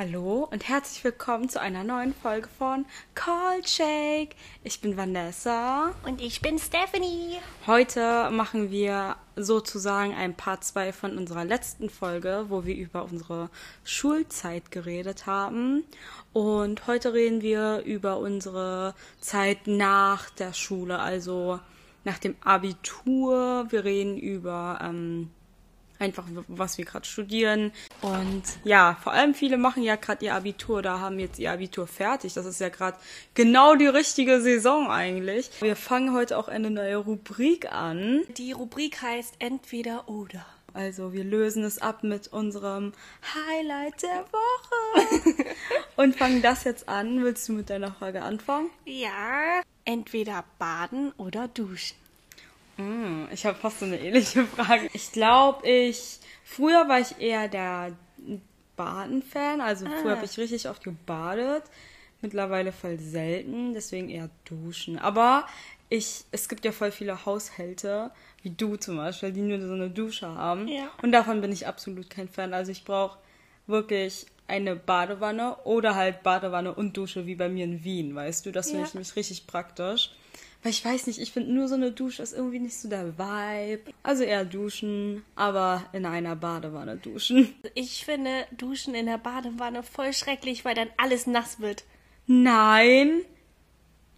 Hallo und herzlich willkommen zu einer neuen Folge von Call Shake. Ich bin Vanessa. Und ich bin Stephanie. Heute machen wir sozusagen ein Part 2 von unserer letzten Folge, wo wir über unsere Schulzeit geredet haben. Und heute reden wir über unsere Zeit nach der Schule, also nach dem Abitur. Wir reden über ähm, einfach was wir gerade studieren. Und ja, vor allem viele machen ja gerade ihr Abitur oder haben jetzt ihr Abitur fertig. Das ist ja gerade genau die richtige Saison eigentlich. Wir fangen heute auch eine neue Rubrik an. Die Rubrik heißt entweder oder. Also wir lösen es ab mit unserem Highlight der Woche und fangen das jetzt an. Willst du mit deiner Frage anfangen? Ja, entweder baden oder duschen. Hm, ich habe fast so eine ähnliche Frage. Ich glaube, ich. Früher war ich eher der Baden-Fan. Also ah. früher habe ich richtig oft gebadet. Mittlerweile voll selten, deswegen eher duschen. Aber ich, es gibt ja voll viele Haushalte, wie du zum Beispiel, die nur so eine Dusche haben. Ja. Und davon bin ich absolut kein Fan. Also ich brauche wirklich eine Badewanne oder halt Badewanne und Dusche wie bei mir in Wien, weißt du? Das finde ja. ich nämlich richtig praktisch. Weil ich weiß nicht, ich finde nur so eine Dusche ist irgendwie nicht so der Vibe. Also eher duschen, aber in einer Badewanne duschen. Ich finde Duschen in der Badewanne voll schrecklich, weil dann alles nass wird. Nein.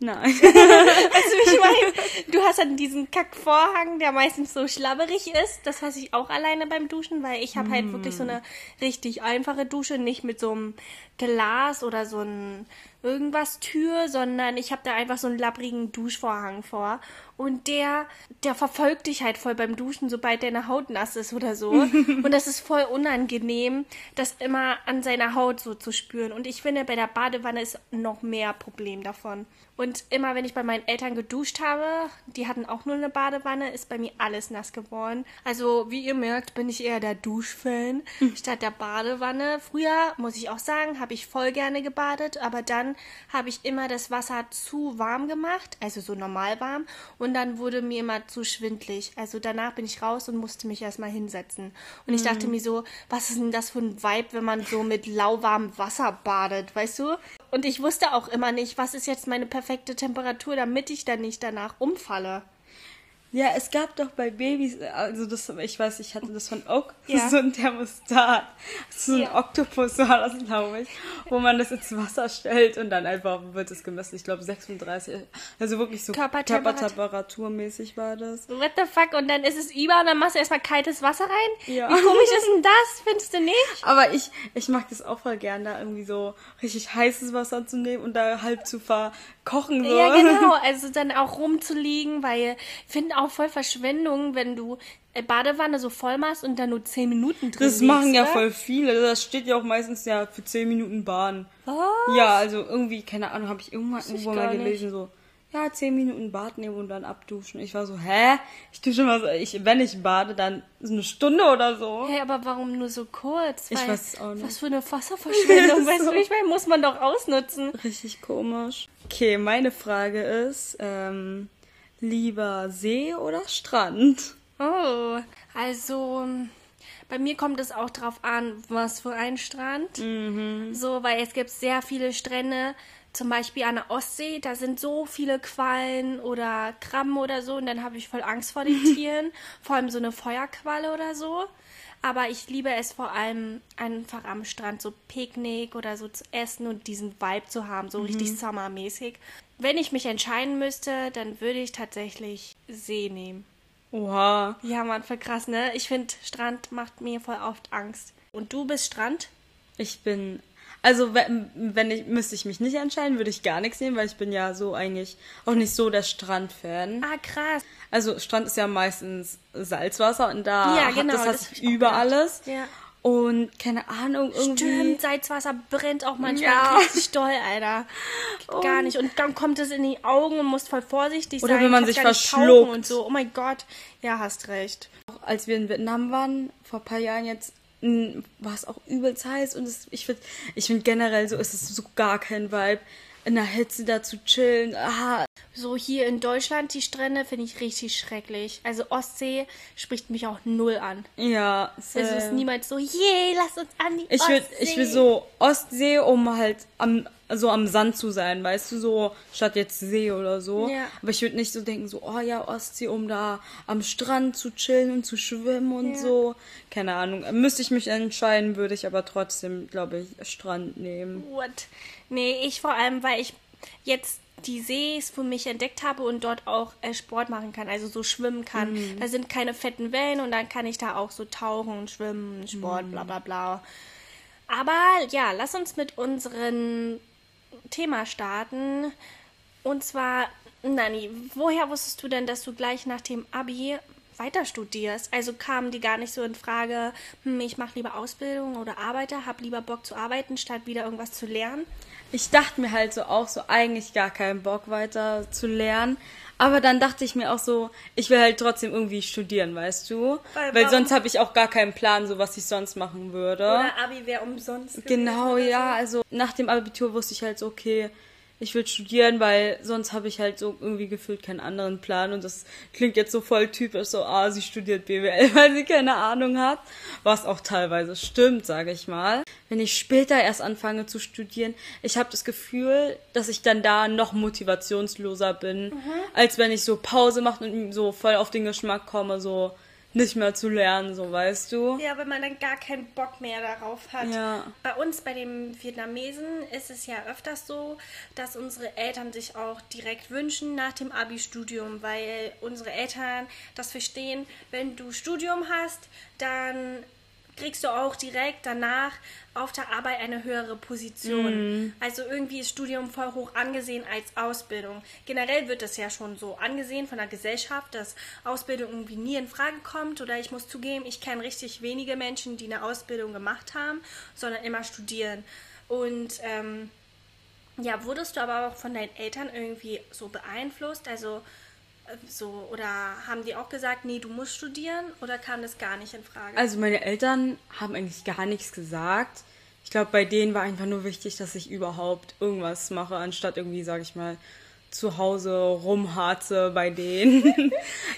Nein. weißt du, wie ich meine? Du hast dann diesen Kackvorhang, der meistens so schlabberig ist. Das hasse ich auch alleine beim Duschen, weil ich habe mm. halt wirklich so eine richtig einfache Dusche, nicht mit so einem Glas oder so ein irgendwas Tür, sondern ich habe da einfach so einen labbrigen Duschvorhang vor. Und der, der verfolgt dich halt voll beim Duschen, sobald deine Haut nass ist oder so. und das ist voll unangenehm, das immer an seiner Haut so zu spüren. Und ich finde, bei der Badewanne ist noch mehr Problem davon. Und immer wenn ich bei meinen Eltern geduscht habe, die hatten auch nur eine Badewanne, ist bei mir alles nass geworden. Also, wie ihr merkt, bin ich eher der Duschfan statt der Badewanne. Früher, muss ich auch sagen, habe ich voll gerne gebadet, aber dann habe ich immer das Wasser zu warm gemacht, also so normal warm, und dann wurde mir immer zu schwindlig. Also danach bin ich raus und musste mich erstmal hinsetzen. Und ich mhm. dachte mir so, was ist denn das für ein Vibe, wenn man so mit lauwarmem Wasser badet, weißt du? Und ich wusste auch immer nicht, was ist jetzt meine perfekte Temperatur, damit ich dann nicht danach umfalle. Ja, es gab doch bei Babys, also das, ich weiß, ich hatte das von Oak, ja. so ein Thermostat, so ein ja. Oktopus war das, glaube ich, wo man das ins Wasser stellt und dann einfach wird es gemessen. Ich glaube 36, also wirklich so Körpertemperaturmäßig war das. What the fuck? Und dann ist es über und dann machst du erstmal kaltes Wasser rein? Ja. Wie komisch ist denn das? Findest du nicht? Aber ich, ich mag das auch voll gern, da irgendwie so richtig heißes Wasser zu nehmen und da halb zu verkochen. So. Ja, genau. Also dann auch rumzuliegen, weil ich finde auch voll Verschwendung, wenn du äh, Badewanne so voll machst und dann nur 10 Minuten drin Das machen liegst, ja oder? voll viele. Das steht ja auch meistens ja für 10 Minuten Bahn. Was? Ja, also irgendwie, keine Ahnung, habe ich irgendwann irgendwo mal gelesen, nicht. so, ja, 10 Minuten Bad nehmen und dann abduschen. Ich war so, hä? Ich dusche mal so, ich, wenn ich bade, dann eine Stunde oder so. Hä, hey, aber warum nur so kurz? Weil, ich weiß auch nicht. Was für eine Wasserverschwendung, weißt so. du, ich meine, muss man doch ausnutzen. Richtig komisch. Okay, meine Frage ist, ähm, Lieber See oder Strand? Oh, also bei mir kommt es auch drauf an, was für ein Strand. Mhm. So, weil es gibt sehr viele Strände, zum Beispiel an der Ostsee, da sind so viele Quallen oder Krabben oder so und dann habe ich voll Angst vor den Tieren, vor allem so eine Feuerqualle oder so. Aber ich liebe es vor allem einfach am Strand so Picknick oder so zu essen und diesen Vibe zu haben, so mhm. richtig sommermäßig. Wenn ich mich entscheiden müsste, dann würde ich tatsächlich See nehmen. Oha. Ja, man, voll krass, ne? Ich finde, Strand macht mir voll oft Angst. Und du bist Strand? Ich bin also wenn, wenn ich müsste ich mich nicht entscheiden, würde ich gar nichts nehmen, weil ich bin ja so eigentlich auch nicht so der Strandfan. Ah krass. Also Strand ist ja meistens Salzwasser und da ja, genau, hat das, das über alles. Ja. Und keine Ahnung, irgendwie. Stimmt, Salzwasser brennt auch manchmal ja. richtig doll, Alter. Gar und nicht. Und dann kommt es in die Augen und muss voll vorsichtig oder sein. Oder wenn man sich verschluckt. Und so. Oh mein Gott. Ja, hast recht. Auch als wir in Vietnam waren, vor ein paar Jahren jetzt, war es auch übelst heiß. Und es, ich finde ich find generell so ist es so gar kein Vibe, in der Hitze da zu chillen. Ah, So hier in Deutschland, die Strände finde ich richtig schrecklich. Also Ostsee spricht mich auch null an. ja. Also es ist same. niemals so, yay, lass uns an die Ich Ostsee. will, ich will so Ostsee, um halt am, so am Sand zu sein, weißt du, so statt jetzt See oder so. Ja. Aber ich würde nicht so denken, so, oh ja, Ostsee, um da am Strand zu chillen und zu schwimmen und Ja. so. Keine Ahnung. Müsste ich mich entscheiden, würde ich aber trotzdem, glaube ich, Strand nehmen. What? Nee, ich vor allem, weil ich jetzt die Sees für mich entdeckt habe und dort auch äh, Sport machen kann, also so schwimmen kann. Mhm. Da sind keine fetten Wellen und dann kann ich da auch so tauchen, schwimmen, Sport, Mhm. bla bla bla. Aber ja, lass uns mit unserem Thema starten. Und zwar, Nani, woher wusstest du denn, dass du gleich nach dem Abi weiter studierst? Also kamen die gar nicht so in Frage, hm, ich mache lieber Ausbildung oder arbeite, hab lieber Bock zu arbeiten, statt wieder irgendwas zu lernen? Ich dachte mir halt so auch so eigentlich gar keinen Bock weiter zu lernen. Aber dann dachte ich mir auch so, ich will halt trotzdem irgendwie studieren, weißt du? Weil Weil, sonst habe ich auch gar keinen Plan, so was ich sonst machen würde. Oder Abi wäre umsonst. gewesen Genau, ja. so. Also nach dem Abitur wusste ich halt so, okay, ich will studieren, weil sonst habe ich halt so irgendwie gefühlt keinen anderen Plan. Und das klingt jetzt so voll typisch, so, ah, sie studiert BWL, weil sie keine Ahnung hat. Was auch teilweise stimmt, sage ich mal. Wenn ich später erst anfange zu studieren, ich habe das Gefühl, dass ich dann da noch motivationsloser bin, Mhm. als wenn ich so Pause mache und so voll auf den Geschmack komme, so nicht mehr zu lernen, so weißt du. Ja, wenn man dann gar keinen Bock mehr darauf hat. Ja. Bei uns, bei den Vietnamesen, ist es ja öfters so, dass unsere Eltern sich auch direkt wünschen nach dem Abi-Studium, weil unsere Eltern das verstehen, wenn du Studium hast, dann kriegst du auch direkt danach auf der Arbeit eine höhere Position. Also irgendwie ist Studium voll hoch angesehen als Ausbildung. Generell wird es ja schon so angesehen von der Gesellschaft, dass Ausbildung irgendwie nie in Frage kommt. Oder ich muss zugeben, ich kenne richtig wenige Menschen, die eine Ausbildung gemacht haben, sondern immer studieren. Und ähm, ja, wurdest du aber auch von deinen Eltern irgendwie so beeinflusst? Also so, oder haben die auch gesagt, nee, du musst studieren? Oder kam das gar nicht in Frage? Also meine Eltern haben eigentlich gar nichts gesagt. Ich glaube, bei denen war einfach nur wichtig, dass ich überhaupt irgendwas mache, anstatt irgendwie, sag ich mal, zu Hause rumharze bei denen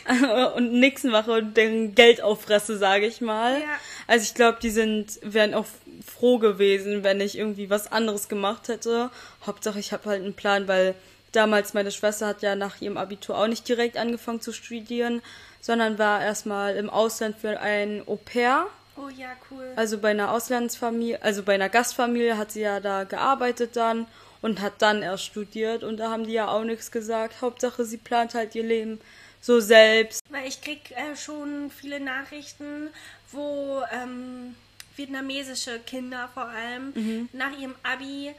und nix mache und deren Geld auffresse, sage ich mal. Ja. Also ich glaube, die sind wären auch froh gewesen, wenn ich irgendwie was anderes gemacht hätte. Hauptsache, ich habe halt einen Plan, weil damals meine Schwester hat ja nach ihrem Abitur auch nicht direkt angefangen zu studieren, sondern war erstmal im Ausland für ein Au pair. oh ja, cool. Also bei einer Auslandsfamilie, also bei einer Gastfamilie hat sie ja da gearbeitet dann und hat dann erst studiert und da haben die ja auch nichts gesagt. Hauptsache, sie plant halt ihr Leben so selbst. Weil ich krieg äh, schon viele Nachrichten, wo ähm, vietnamesische Kinder vor allem Mhm. nach ihrem Abi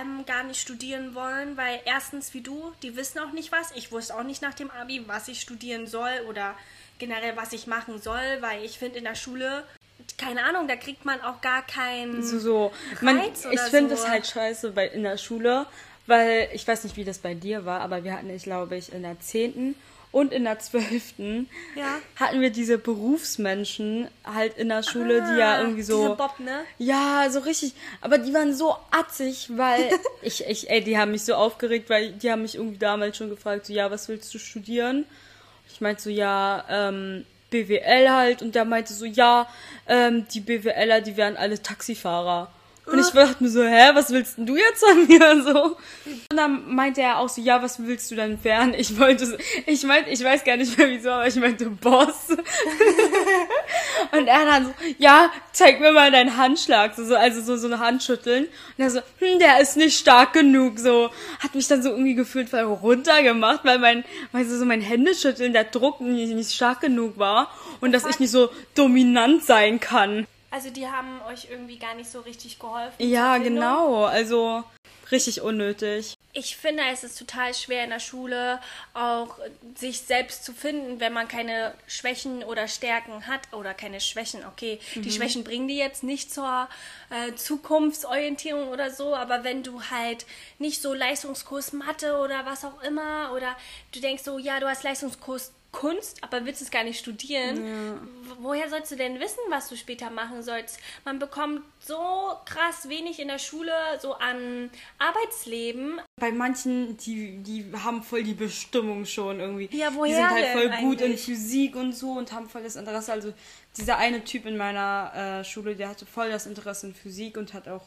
ähm, gar nicht studieren wollen, weil erstens wie du, die wissen auch nicht was. Ich wusste auch nicht nach dem Abi, was ich studieren soll oder generell was ich machen soll, weil ich finde in der Schule keine Ahnung, da kriegt man auch gar keinen So, so. Man, ich finde so. es halt scheiße bei, in der Schule, weil ich weiß nicht, wie das bei dir war, aber wir hatten, ich glaube ich, in der 10. und in der 12. Ja. hatten wir diese Berufsmenschen halt in der Schule, die ja Ah, irgendwie so. diese Bob, ne? Ja, so richtig. Aber die waren so atzig, weil ich, ich, ey, die haben mich so aufgeregt, weil die haben mich irgendwie damals schon gefragt, so, ja, was willst du studieren? Ich meinte so, ja, ähm, BWL halt. Und der meinte so, ja, ähm, die BWLer, die wären alle Taxifahrer. Und ich dachte mir so, hä, was willst denn du jetzt von mir? So. Und dann meinte er auch so, ja, was willst du denn werden? Ich wollte, ich meinte, ich weiß gar nicht mehr wieso, aber ich meinte Boss. Und er dann so, ja, zeig mir mal deinen Handschlag, so, so also so, so eine Handschütteln. Und er so, hm, der ist nicht stark genug, so. Hat mich dann so irgendwie gefühlt voll runtergemacht, weil mein, weil so, so mein Händeschütteln, der Druck nicht, nicht stark genug war. Und dass ich nicht so dominant sein kann. Also die haben euch irgendwie gar nicht so richtig geholfen. Ja, genau, also richtig unnötig. Ich finde, es ist total schwer in der Schule auch sich selbst zu finden, wenn man keine Schwächen oder Stärken hat oder keine Schwächen. Okay, die Schwächen bringen die jetzt nicht zur äh, Zukunftsorientierung oder so, aber wenn du halt nicht so Leistungskurs Mathe oder was auch immer oder du denkst so, ja, du hast Leistungskurs Kunst, aber willst es gar nicht studieren. Ja. Woher sollst du denn wissen, was du später machen sollst? Man bekommt so krass wenig in der Schule, so an Arbeitsleben. Bei manchen, die, die haben voll die Bestimmung schon irgendwie. Ja, woher Die sind halt voll gut in eigentlich? Physik und so und haben voll das Interesse. Also dieser eine Typ in meiner äh, Schule, der hatte voll das Interesse in Physik und hat auch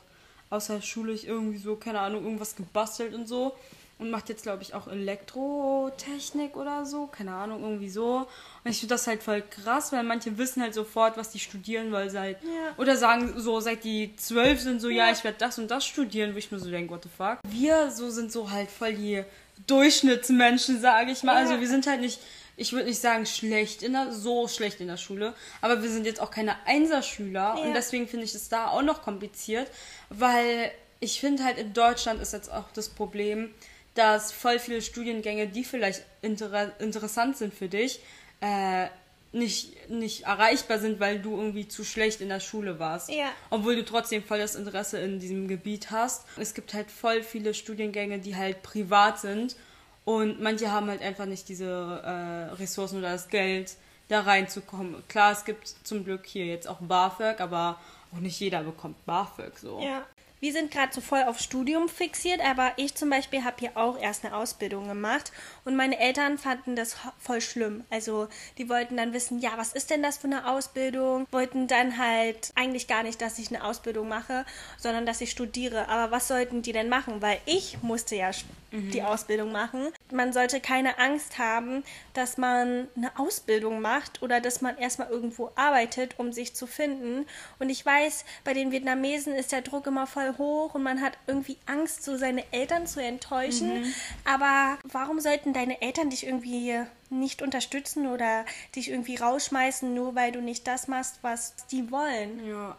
außerschulisch irgendwie so, keine Ahnung, irgendwas gebastelt und so. Und macht jetzt, glaube ich, auch Elektrotechnik oder so. Keine Ahnung, irgendwie so. Und ich finde das halt voll krass, weil manche wissen halt sofort, was die studieren, weil seit. Ja. Oder sagen so, seit die zwölf sind so, ja, Ja. ich werde das und das studieren, wo ich mir so denke, what the fuck. Wir so sind so halt voll die Durchschnittsmenschen, sage ich mal. Ja. Also wir sind halt nicht. Ich würde nicht sagen schlecht in der, so schlecht in der Schule, aber wir sind jetzt auch keine Einserschüler und deswegen finde ich es da auch noch kompliziert, weil ich finde halt in Deutschland ist jetzt auch das Problem, dass voll viele Studiengänge, die vielleicht inter interessant sind für dich, äh, nicht, nicht erreichbar sind, weil du irgendwie zu schlecht in der Schule warst. Ja. Obwohl du trotzdem voll das Interesse in diesem Gebiet hast. Es gibt halt voll viele Studiengänge, die halt privat sind und manche haben halt einfach nicht diese äh, Ressourcen oder das Geld, da reinzukommen. Klar, es gibt zum Glück hier jetzt auch BAföG, aber auch nicht jeder bekommt BAföG so. Ja. Wir sind gerade so voll auf Studium fixiert, aber ich zum Beispiel habe hier auch erst eine Ausbildung gemacht und meine Eltern fanden das voll schlimm. Also die wollten dann wissen, ja, was ist denn das für eine Ausbildung? Wollten dann halt eigentlich gar nicht, dass ich eine Ausbildung mache, sondern dass ich studiere. Aber was sollten die denn machen? Weil ich musste ja st- die Ausbildung machen. Man sollte keine Angst haben, dass man eine Ausbildung macht oder dass man erstmal irgendwo arbeitet, um sich zu finden. Und ich weiß, bei den Vietnamesen ist der Druck immer voll hoch und man hat irgendwie Angst, so seine Eltern zu enttäuschen. Aber warum sollten deine Eltern dich irgendwie nicht unterstützen oder dich irgendwie rausschmeißen, nur weil du nicht das machst, was die wollen? Ja.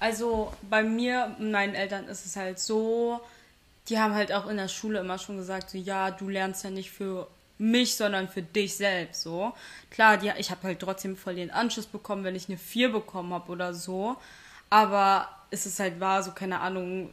Also bei mir, meinen Eltern ist es halt so, die haben halt auch in der Schule immer schon gesagt, so ja, du lernst ja nicht für mich, sondern für dich selbst so. Klar, die, ich habe halt trotzdem voll den Anschluss bekommen, wenn ich eine 4 bekommen habe oder so. Aber es ist halt wahr, so keine Ahnung,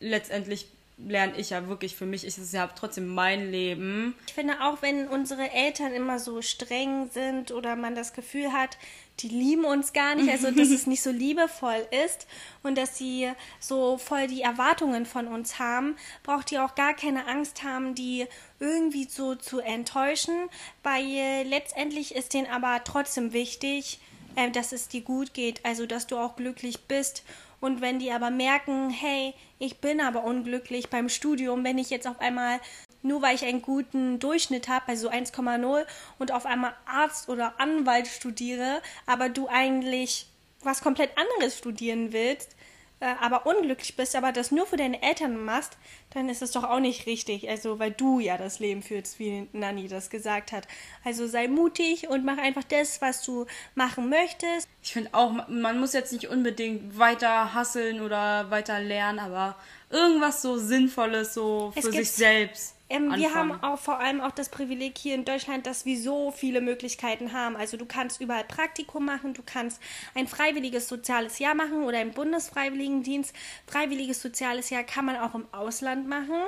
letztendlich lerne ich ja wirklich für mich, ist es ja trotzdem mein Leben. Ich finde auch, wenn unsere Eltern immer so streng sind oder man das Gefühl hat, die lieben uns gar nicht, also dass es nicht so liebevoll ist und dass sie so voll die Erwartungen von uns haben, braucht ihr auch gar keine Angst haben, die irgendwie so zu enttäuschen, weil letztendlich ist denen aber trotzdem wichtig, äh, dass es dir gut geht, also dass du auch glücklich bist. Und wenn die aber merken, hey, ich bin aber unglücklich beim Studium, wenn ich jetzt auf einmal, nur weil ich einen guten Durchschnitt habe, also 1,0 und auf einmal Arzt oder Anwalt studiere, aber du eigentlich was komplett anderes studieren willst, äh, aber unglücklich bist, aber das nur für deine Eltern machst, dann ist es doch auch nicht richtig. Also, weil du ja das Leben führst, wie Nani das gesagt hat. Also sei mutig und mach einfach das, was du machen möchtest. Ich finde auch, ma- man muss jetzt nicht unbedingt weiter hasseln oder weiter lernen, aber irgendwas so Sinnvolles so für sich selbst. Ähm, wir haben auch vor allem auch das Privileg hier in Deutschland, dass wir so viele Möglichkeiten haben. Also du kannst überall Praktikum machen, du kannst ein freiwilliges soziales Jahr machen oder im Bundesfreiwilligendienst. Freiwilliges soziales Jahr kann man auch im Ausland machen.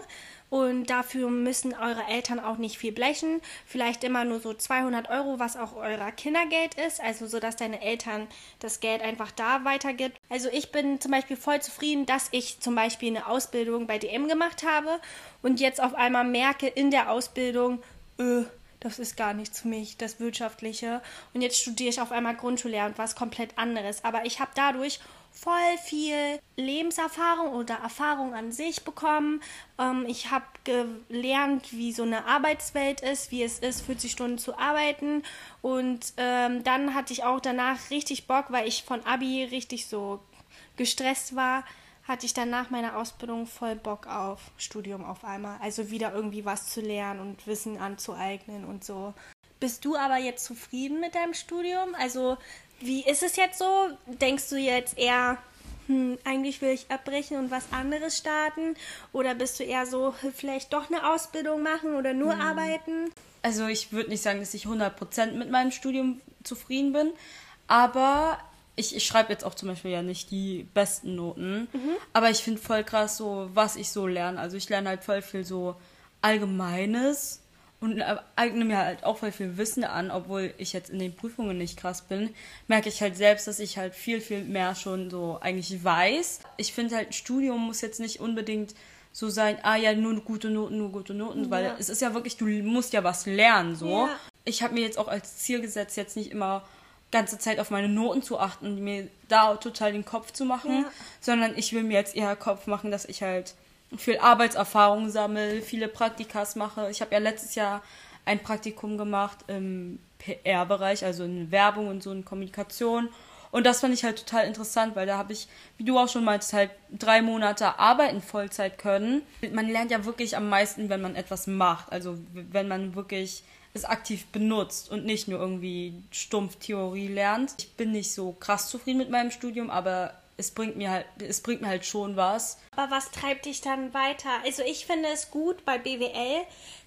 Und dafür müssen eure Eltern auch nicht viel blechen. Vielleicht immer nur so 200 Euro, was auch euer Kindergeld ist. Also so, dass deine Eltern das Geld einfach da weitergibt. Also ich bin zum Beispiel voll zufrieden, dass ich zum Beispiel eine Ausbildung bei DM gemacht habe und jetzt auf einmal merke in der Ausbildung, äh, das ist gar nichts für mich, das Wirtschaftliche. Und jetzt studiere ich auf einmal Grundschullehramt, was komplett anderes. Aber ich habe dadurch voll viel Lebenserfahrung oder Erfahrung an sich bekommen. Ähm, ich habe gelernt, wie so eine Arbeitswelt ist, wie es ist, 40 Stunden zu arbeiten. Und ähm, dann hatte ich auch danach richtig Bock, weil ich von Abi richtig so gestresst war, hatte ich dann nach meiner Ausbildung voll Bock auf Studium auf einmal. Also wieder irgendwie was zu lernen und Wissen anzueignen und so. Bist du aber jetzt zufrieden mit deinem Studium? Also, wie ist es jetzt so? Denkst du jetzt eher, hm, eigentlich will ich abbrechen und was anderes starten? Oder bist du eher so, hm, vielleicht doch eine Ausbildung machen oder nur arbeiten? Also ich würde nicht sagen, dass ich 100% mit meinem Studium zufrieden bin, aber ich, ich schreibe jetzt auch zum Beispiel ja nicht die besten Noten, aber ich finde voll krass so, was ich so lerne. Also ich lerne halt voll viel so Allgemeines und äh, eigne mir halt auch voll viel Wissen an, obwohl ich jetzt in den Prüfungen nicht krass bin, merke ich halt selbst, dass ich halt viel, viel mehr schon so eigentlich weiß. Ich finde halt, ein Studium muss jetzt nicht unbedingt so sein, ah ja, nur gute Noten, nur gute Noten, ja. weil es ist ja wirklich, du musst ja was lernen, so. Ja. Ich habe mir jetzt auch als Ziel gesetzt, jetzt nicht immer ganze Zeit auf meine Noten zu achten und mir da total den Kopf zu machen, ja. sondern ich will mir jetzt eher Kopf machen, dass ich halt viel Arbeitserfahrung sammle, viele Praktikas mache. Ich habe ja letztes Jahr ein Praktikum gemacht im PR-Bereich, also in Werbung und so in Kommunikation. Und das fand ich halt total interessant, weil da habe ich, wie du auch schon meintest, halt drei Monate arbeiten Vollzeit können. Man lernt ja wirklich am meisten, wenn man etwas macht. Also wenn man wirklich es aktiv benutzt und nicht nur irgendwie stumpf Theorie lernt. Ich bin nicht so krass zufrieden mit meinem Studium, aber es bringt mir halt, es bringt mir halt schon was. Aber was treibt dich dann weiter? Also ich finde es gut bei BWL,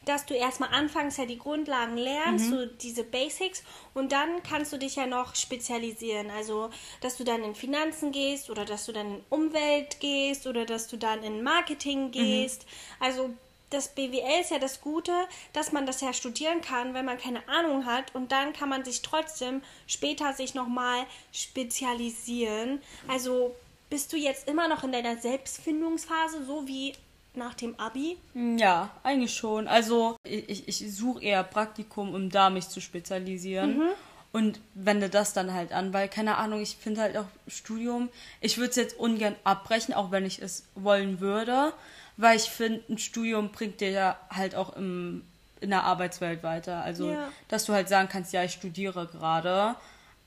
dass du erstmal anfangs ja die Grundlagen lernst, mhm. so diese Basics, und dann kannst du dich ja noch spezialisieren. Also, dass du dann in Finanzen gehst oder dass du dann in Umwelt gehst oder dass du dann in Marketing mhm. gehst. Mhm. Also das BWL ist ja das Gute, dass man das ja studieren kann, wenn man keine Ahnung hat und dann kann man sich trotzdem später sich nochmal spezialisieren. Also bist du jetzt immer noch in deiner Selbstfindungsphase, so wie nach dem Abi? Ja, eigentlich schon. Also ich, ich suche eher Praktikum, um da mich zu spezialisieren. Mhm. Und wende das dann halt an, weil, keine Ahnung, ich finde halt auch Studium, ich würde es jetzt ungern abbrechen, auch wenn ich es wollen würde weil ich finde, ein Studium bringt dir ja halt auch im, in der Arbeitswelt weiter. Also, ja. dass du halt sagen kannst, ja, ich studiere gerade.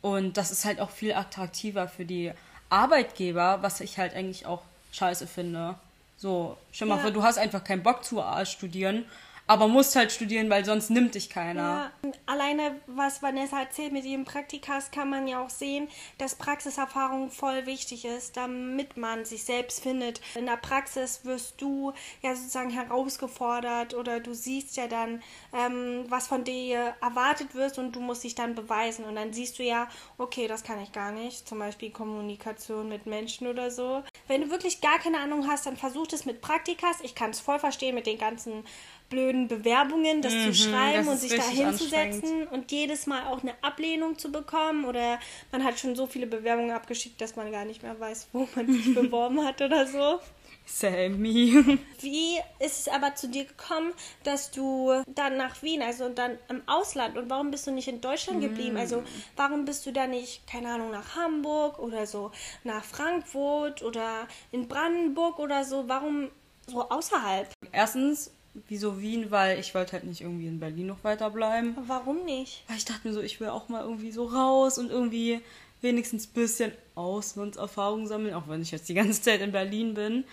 Und das ist halt auch viel attraktiver für die Arbeitgeber, was ich halt eigentlich auch scheiße finde. So, stell mal ja. vor, du hast einfach keinen Bock zu studieren aber musst halt studieren, weil sonst nimmt dich keiner. Ja, alleine, was Vanessa erzählt mit ihrem Praktikas, kann man ja auch sehen, dass Praxiserfahrung voll wichtig ist, damit man sich selbst findet. In der Praxis wirst du ja sozusagen herausgefordert oder du siehst ja dann, ähm, was von dir erwartet wird und du musst dich dann beweisen. Und dann siehst du ja, okay, das kann ich gar nicht. Zum Beispiel Kommunikation mit Menschen oder so. Wenn du wirklich gar keine Ahnung hast, dann versuch es mit Praktikas. Ich kann es voll verstehen mit den ganzen blöden Bewerbungen, das mhm, zu schreiben das und sich da hinzusetzen und jedes Mal auch eine Ablehnung zu bekommen oder man hat schon so viele Bewerbungen abgeschickt, dass man gar nicht mehr weiß, wo man sich beworben hat oder so. Sammy. Wie ist es aber zu dir gekommen, dass du dann nach Wien, also dann im Ausland und warum bist du nicht in Deutschland geblieben? Also warum bist du da nicht, keine Ahnung, nach Hamburg oder so, nach Frankfurt oder in Brandenburg oder so? Warum so außerhalb? Erstens Wieso Wien? Weil ich wollte halt nicht irgendwie in Berlin noch weiterbleiben. Warum nicht? Weil ich dachte mir so, ich will auch mal irgendwie so raus und irgendwie wenigstens ein bisschen Auslandserfahrung sammeln, auch wenn ich jetzt die ganze Zeit in Berlin bin.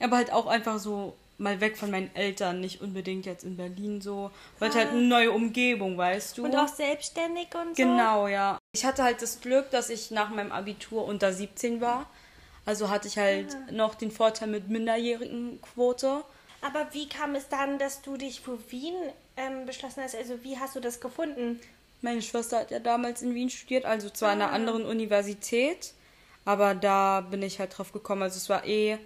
Aber halt auch einfach so mal weg von meinen Eltern, nicht unbedingt jetzt in Berlin so. Wollte halt ah. eine neue Umgebung, weißt du. Und auch selbstständig und so? Genau, ja. Ich hatte halt das Glück, dass ich nach meinem Abitur unter 17 war. Also hatte ich halt ah. noch den Vorteil mit minderjährigen Quote. Aber wie kam es dann, dass du dich für Wien ähm, beschlossen hast? Also wie hast du das gefunden? Meine Schwester hat ja damals in Wien studiert, also zwar ah. an einer anderen Universität, aber da bin ich halt drauf gekommen. Also es war eh,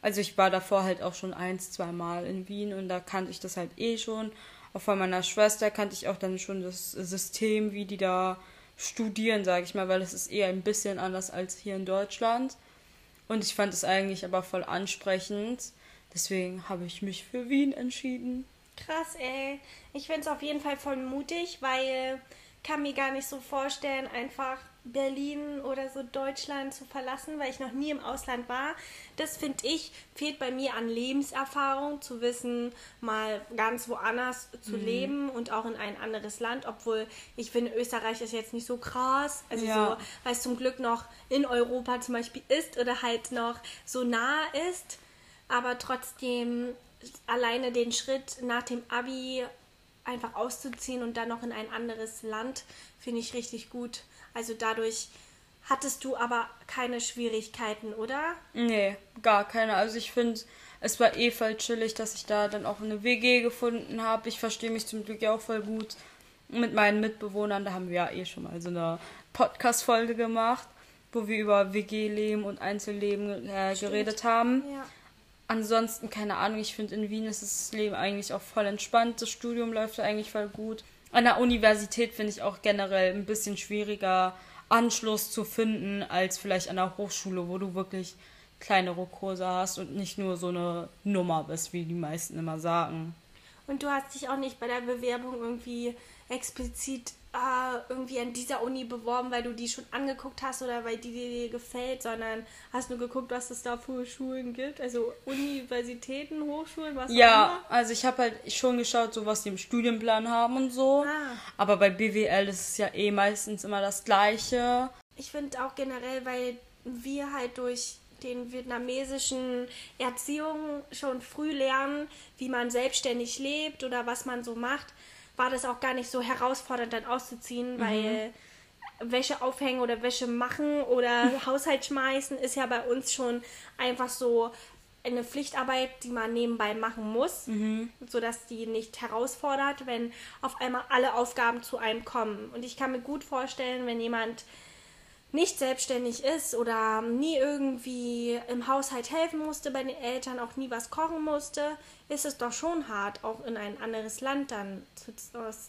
also ich war davor halt auch schon eins, zwei Mal in Wien und da kannte ich das halt eh schon. Auch von meiner Schwester kannte ich auch dann schon das System, wie die da studieren, sage ich mal, weil es ist eher ein bisschen anders als hier in Deutschland. Und ich fand es eigentlich aber voll ansprechend. Deswegen habe ich mich für Wien entschieden. Krass, ey. Ich finde es auf jeden Fall voll mutig, weil kann mir gar nicht so vorstellen, einfach Berlin oder so Deutschland zu verlassen, weil ich noch nie im Ausland war. Das finde ich, fehlt bei mir an Lebenserfahrung, zu wissen, mal ganz woanders zu mhm. leben und auch in ein anderes Land, obwohl ich finde, Österreich ist jetzt nicht so krass. Also ja. so, weil es zum Glück noch in Europa zum Beispiel ist oder halt noch so nah ist aber trotzdem alleine den Schritt nach dem Abi einfach auszuziehen und dann noch in ein anderes Land finde ich richtig gut. Also dadurch hattest du aber keine Schwierigkeiten, oder? Nee, gar keine. Also ich finde, es war eh voll chillig, dass ich da dann auch eine WG gefunden habe. Ich verstehe mich zum Glück ja auch voll gut mit meinen Mitbewohnern. Da haben wir ja eh schon mal so eine Podcast-Folge gemacht, wo wir über WG-Leben und Einzelleben äh, geredet haben. Ja. Ansonsten, keine Ahnung, ich finde in Wien ist das Leben eigentlich auch voll entspannt. Das Studium läuft eigentlich voll gut. An der Universität finde ich auch generell ein bisschen schwieriger, Anschluss zu finden, als vielleicht an der Hochschule, wo du wirklich kleinere Kurse hast und nicht nur so eine Nummer bist, wie die meisten immer sagen. Und du hast dich auch nicht bei der Bewerbung irgendwie explizit äh, irgendwie an dieser Uni beworben, weil du die schon angeguckt hast oder weil die dir gefällt, sondern hast nur geguckt, was es da für Schulen gibt, also Universitäten, Hochschulen, was Ja, auch immer. also ich habe halt schon geschaut, so was die im Studienplan haben und so. Ah. Aber bei BWL ist es ja eh meistens immer das Gleiche. Ich finde auch generell, weil wir halt durch den vietnamesischen Erziehung schon früh lernen, wie man selbstständig lebt oder was man so macht, war das auch gar nicht so herausfordernd dann auszuziehen, weil Wäsche aufhängen oder Wäsche machen oder Haushalt schmeißen ist ja bei uns schon einfach so eine Pflichtarbeit, die man nebenbei machen muss, sodass die nicht herausfordert, wenn auf einmal alle Aufgaben zu einem kommen. Und ich kann mir gut vorstellen, wenn jemand nicht selbstständig ist oder nie irgendwie im Haushalt helfen musste bei den Eltern, auch nie was kochen musste, ist es doch schon hart, auch in ein anderes Land dann zu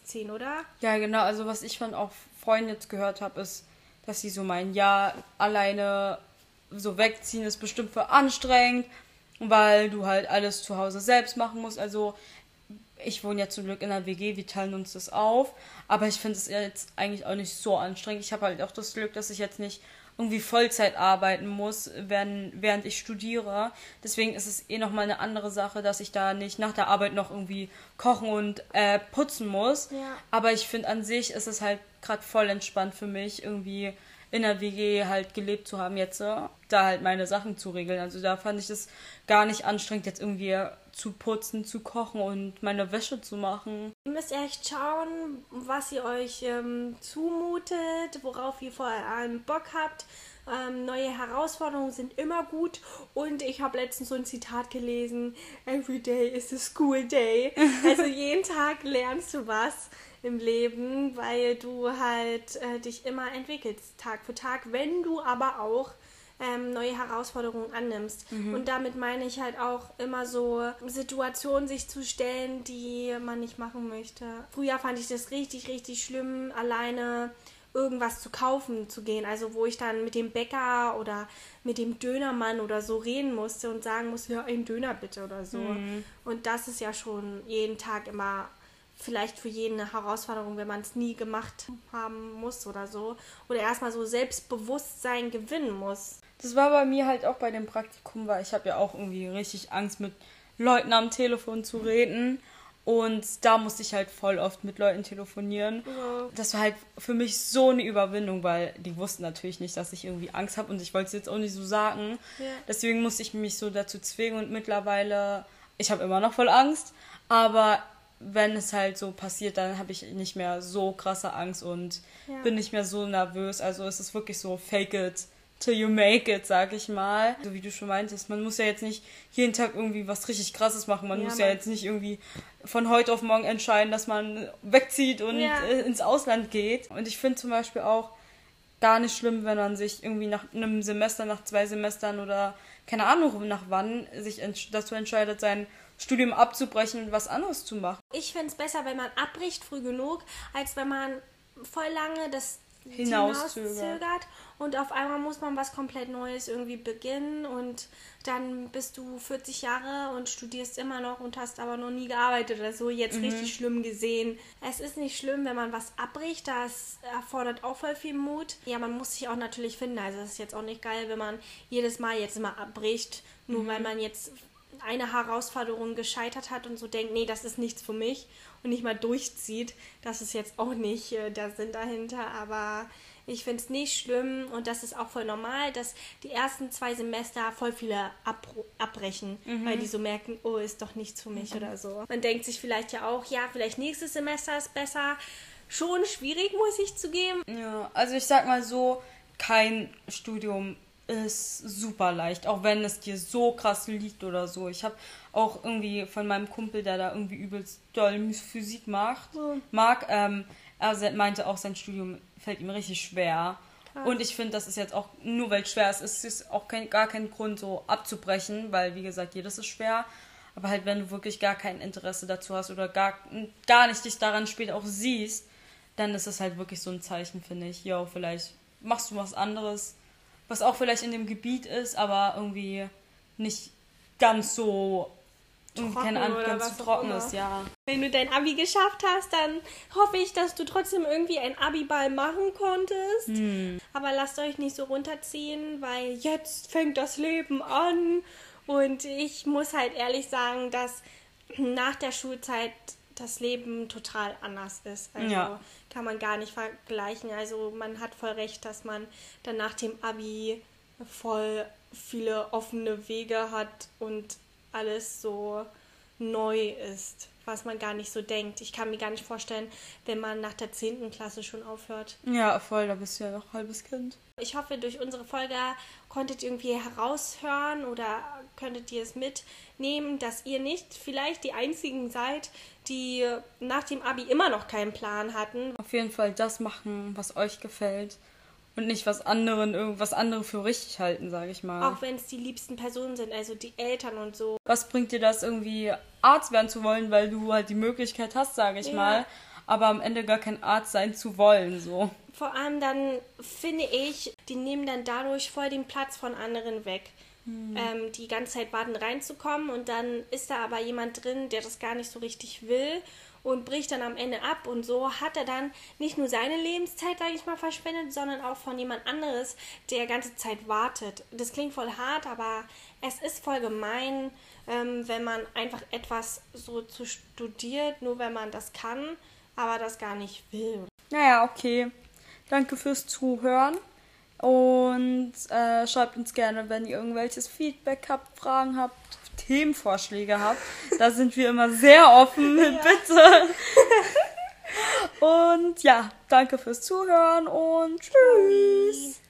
ziehen, oder? Ja, genau. Also was ich von auch Freunden jetzt gehört habe, ist, dass sie so meinen, ja, alleine so wegziehen ist bestimmt für anstrengend, weil du halt alles zu Hause selbst machen musst. Also ich wohne ja zum Glück in einer WG, wir teilen uns das auf, aber ich finde es jetzt eigentlich auch nicht so anstrengend. Ich habe halt auch das Glück, dass ich jetzt nicht irgendwie Vollzeit arbeiten muss, während, während ich studiere. Deswegen ist es eh nochmal eine andere Sache, dass ich da nicht nach der Arbeit noch irgendwie kochen und äh, putzen muss. Ja. Aber ich finde an sich ist es halt gerade voll entspannt für mich, irgendwie in der WG halt gelebt zu haben jetzt, da halt meine Sachen zu regeln. Also da fand ich das gar nicht anstrengend, jetzt irgendwie zu putzen, zu kochen und meine Wäsche zu machen. Ihr müsst echt schauen, was ihr euch ähm, zumutet, worauf ihr vor allem Bock habt. Ähm, neue Herausforderungen sind immer gut und ich habe letztens so ein Zitat gelesen: Every day is a school day. Also jeden Tag lernst du was im Leben, weil du halt äh, dich immer entwickelst, Tag für Tag, wenn du aber auch ähm, neue Herausforderungen annimmst. Und damit meine ich halt auch immer so Situationen sich zu stellen, die man nicht machen möchte. Früher fand ich das richtig, richtig schlimm, alleine irgendwas zu kaufen zu gehen. Also wo ich dann mit dem Bäcker oder mit dem Dönermann oder so reden musste und sagen musste, ja, ein Döner bitte oder so. Und das ist ja schon jeden Tag immer vielleicht für jeden eine Herausforderung, wenn man es nie gemacht haben muss oder so. Oder erstmal so Selbstbewusstsein gewinnen muss. Das war bei mir halt auch bei dem Praktikum, weil ich habe ja auch irgendwie richtig Angst mit Leuten am Telefon zu reden. Und da musste ich halt voll oft mit Leuten telefonieren. Ja. Das war halt für mich so eine Überwindung, weil die wussten natürlich nicht, dass ich irgendwie Angst habe und ich wollte es jetzt auch nicht so sagen. Ja. Deswegen musste ich mich so dazu zwingen und mittlerweile, ich habe immer noch voll Angst, aber wenn es halt so passiert, dann habe ich nicht mehr so krasse Angst und Ja. bin nicht mehr so nervös. Also es ist wirklich so fake it till you make it, sag ich mal. So wie du schon meintest, man muss ja jetzt nicht jeden Tag irgendwie was richtig krasses machen. Man Ja, muss ja Mann. jetzt nicht irgendwie von heute auf morgen entscheiden, dass man wegzieht und Ja. äh, ins Ausland geht. Und ich finde zum Beispiel auch gar nicht schlimm, wenn man sich irgendwie nach einem Semester, nach zwei Semestern oder keine Ahnung nach wann sich dazu entscheidet, sein Studium abzubrechen und was anderes zu machen. Ich finde es besser, wenn man abbricht früh genug, als wenn man voll lange das Hinauszögert. hinauszögert und auf einmal muss man was komplett Neues irgendwie beginnen und dann bist du 40 Jahre und studierst immer noch und hast aber noch nie gearbeitet oder so. Jetzt richtig schlimm gesehen. Es ist nicht schlimm, wenn man was abbricht, das erfordert auch voll viel Mut. Ja, man muss sich auch natürlich finden. Also es ist jetzt auch nicht geil, wenn man jedes Mal jetzt immer abbricht, nur weil man jetzt eine Herausforderung gescheitert hat und so denkt, nee, das ist nichts für mich und nicht mal durchzieht, das ist jetzt auch nicht äh, der Sinn dahinter, aber ich finde es nicht schlimm und das ist auch voll normal, dass die ersten zwei Semester voll viele abro- abbrechen, weil die so merken, oh, ist doch nichts für mich oder so. Man denkt sich vielleicht ja auch, ja, vielleicht nächstes Semester ist besser. Schon schwierig, muss ich zugeben. Ja, also ich sag mal so, kein Studium ist super leicht, auch wenn es dir so krass liegt oder so. Ich habe auch irgendwie von meinem Kumpel, der da irgendwie übelst doll Physik macht, mag, ähm, er meinte auch, sein Studium fällt ihm richtig schwer. Und ich finde, das ist jetzt auch, nur weil es schwer ist, ist es auch kein, gar kein Grund, so abzubrechen, weil, wie gesagt, jedes ist schwer. Aber halt, wenn du wirklich gar kein Interesse dazu hast oder gar, gar nicht dich daran später auch siehst, dann ist es halt wirklich so ein Zeichen, finde ich. Ja, vielleicht machst du was anderes, was auch vielleicht in dem Gebiet ist, aber irgendwie nicht ganz so Trocken keine Ahnung, ganz so trocken ist, ja. Wenn du dein Abi geschafft hast, dann hoffe ich, dass du trotzdem irgendwie ein Abi-Ball machen konntest. Hm. Aber lasst euch nicht so runterziehen, weil jetzt fängt das Leben an. Und ich muss halt ehrlich sagen, dass nach der Schulzeit das Leben total anders ist. Also Ja. Kann man gar nicht vergleichen. Also man hat voll recht, dass man dann nach dem Abi voll viele offene Wege hat und alles so neu ist, was man gar nicht so denkt. Ich kann mir gar nicht vorstellen, wenn man nach der 10. Klasse schon aufhört. Ja, voll, da bist du ja noch halbes Kind. Ich hoffe, durch unsere Folge konntet ihr irgendwie heraushören oder könntet ihr es mitnehmen, dass ihr nicht vielleicht die einzigen seid, die nach dem Abi immer noch keinen Plan hatten. Auf jeden Fall das machen, was euch gefällt. Und nicht was anderen, irgendwas andere für richtig halten, sage ich mal. Auch wenn es die liebsten Personen sind, also die Eltern und so. was bringt dir das irgendwie Arzt werden zu wollen, weil du halt die Möglichkeit hast, sage ich Ja. mal, aber am Ende gar kein Arzt sein zu wollen, so. Vor allem dann finde ich, die nehmen dann dadurch voll den Platz von anderen weg. Ähm, die ganze Zeit warten reinzukommen und dann ist da aber jemand drin, der das gar nicht so richtig will und bricht dann am Ende ab und so hat er dann nicht nur seine Lebenszeit, sage ich mal, verschwendet, sondern auch von jemand anderes, der ganze Zeit wartet. Das klingt voll hart, aber es ist voll gemein, ähm, wenn man einfach etwas so zu studiert, nur wenn man das kann, aber das gar nicht will. Naja, okay. Danke fürs Zuhören. Und äh, schreibt uns gerne, wenn ihr irgendwelches Feedback habt, Fragen habt, Themenvorschläge habt. Da sind wir immer sehr offen, bitte. und ja, danke fürs Zuhören und tschüss.